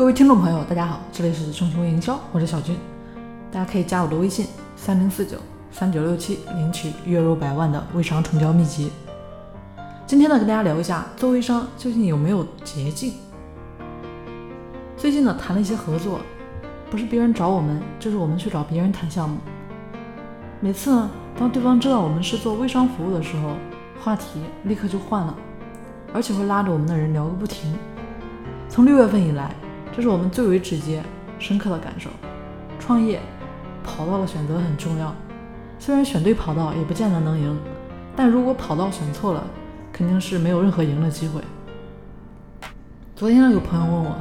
各位听众朋友，大家好，这里是熊熊营销，我是小军，大家可以加我的微信三零四九三九六七，领取月入百万的微商成交秘籍。今天呢，跟大家聊一下做微商究竟有没有捷径。最近呢，谈了一些合作，不是别人找我们，就是我们去找别人谈项目。每次呢，当对方知道我们是做微商服务的时候，话题立刻就换了，而且会拉着我们的人聊个不停。从六月份以来。这是我们最为直接、深刻的感受。创业，跑道的选择很重要。虽然选对跑道也不见得能赢，但如果跑道选错了，肯定是没有任何赢的机会。昨天呢，有朋友问我，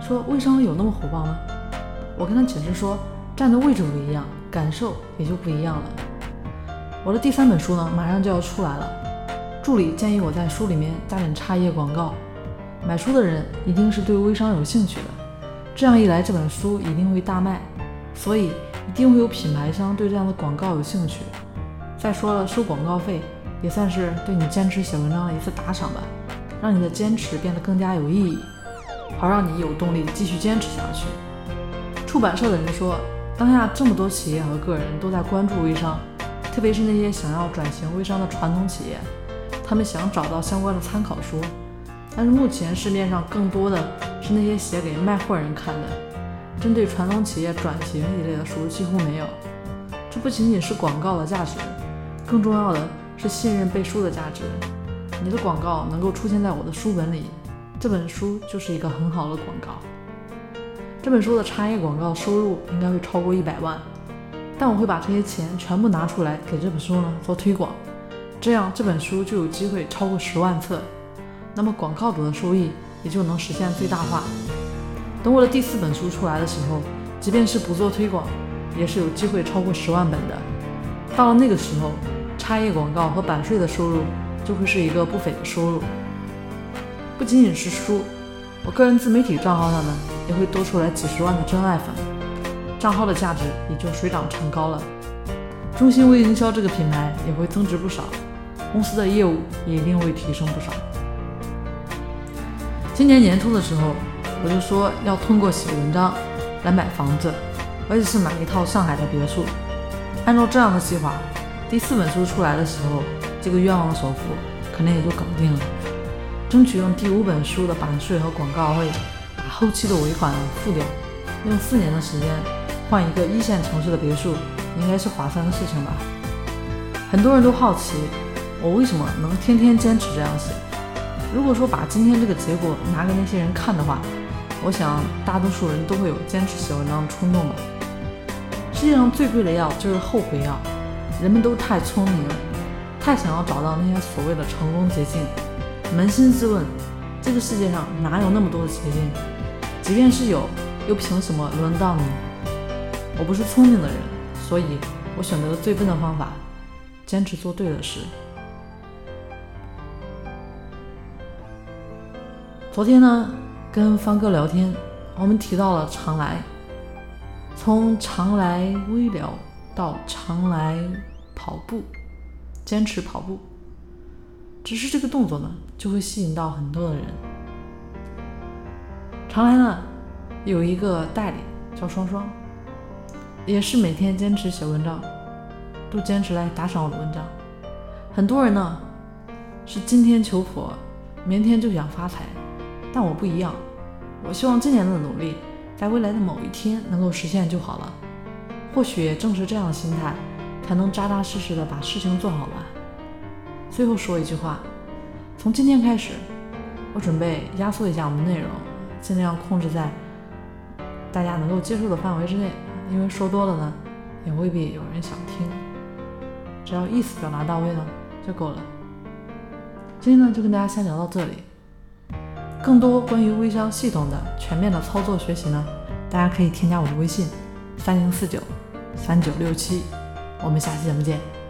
说微商有那么火爆吗？我跟他解释说，站的位置不一样，感受也就不一样了。我的第三本书呢，马上就要出来了。助理建议我在书里面加点插页广告。买书的人一定是对微商有兴趣的，这样一来，这本书一定会大卖，所以一定会有品牌商对这样的广告有兴趣。再说了，收广告费也算是对你坚持写文章的一次打赏吧，让你的坚持变得更加有意义，好让你有动力继续坚持下去。出版社的人说，当下这么多企业和个人都在关注微商，特别是那些想要转型微商的传统企业，他们想找到相关的参考书。但是目前市面上更多的是那些写给卖货人看的，针对传统企业转型一类的书几乎没有。这不仅仅是广告的价值，更重要的是信任背书的价值。你的广告能够出现在我的书本里，这本书就是一个很好的广告。这本书的插页广告收入应该会超过一百万，但我会把这些钱全部拿出来给这本书呢做推广，这样这本书就有机会超过十万册。那么广告主的收益也就能实现最大化。等我的第四本书出来的时候，即便是不做推广，也是有机会超过十万本的。到了那个时候，插页广告和版税的收入就会是一个不菲的收入。不仅仅是书，我个人自媒体账号上呢，也会多出来几十万的真爱粉，账号的价值也就水涨船高了。中心微营销这个品牌也会增值不少，公司的业务也一定会提升不少。今年年初的时候，我就说要通过写文章来买房子，而且是买一套上海的别墅。按照这样的计划，第四本书出来的时候，这个愿望的首付可能也就搞定了。争取用第五本书的版税和广告费把后期的尾款付掉，用四年的时间换一个一线城市的别墅，应该是划算的事情吧。很多人都好奇，我为什么能天天坚持这样写。如果说把今天这个结果拿给那些人看的话，我想大多数人都会有坚持写文章的冲动吧。世界上最贵的药就是后悔药，人们都太聪明了，太想要找到那些所谓的成功捷径。扪心自问，这个世界上哪有那么多的捷径？即便是有，又凭什么轮到你？我不是聪明的人，所以我选择了最笨的方法，坚持做对的事。昨天呢，跟方哥聊天，我们提到了常来，从常来微聊到常来跑步，坚持跑步，只是这个动作呢，就会吸引到很多的人。常来呢，有一个代理叫双双，也是每天坚持写文章，都坚持来打赏我的文章。很多人呢，是今天求佛，明天就想发财。但我不一样，我希望今年的努力，在未来的某一天能够实现就好了。或许正是这样的心态，才能扎扎实实的把事情做好吧。最后说一句话，从今天开始，我准备压缩一下我们的内容，尽量控制在大家能够接受的范围之内。因为说多了呢，也未必有人想听。只要意思表达到位呢，就够了。今天呢，就跟大家先聊到这里。更多关于微商系统的全面的操作学习呢，大家可以添加我的微信三零四九三九六七，我们下期节目见。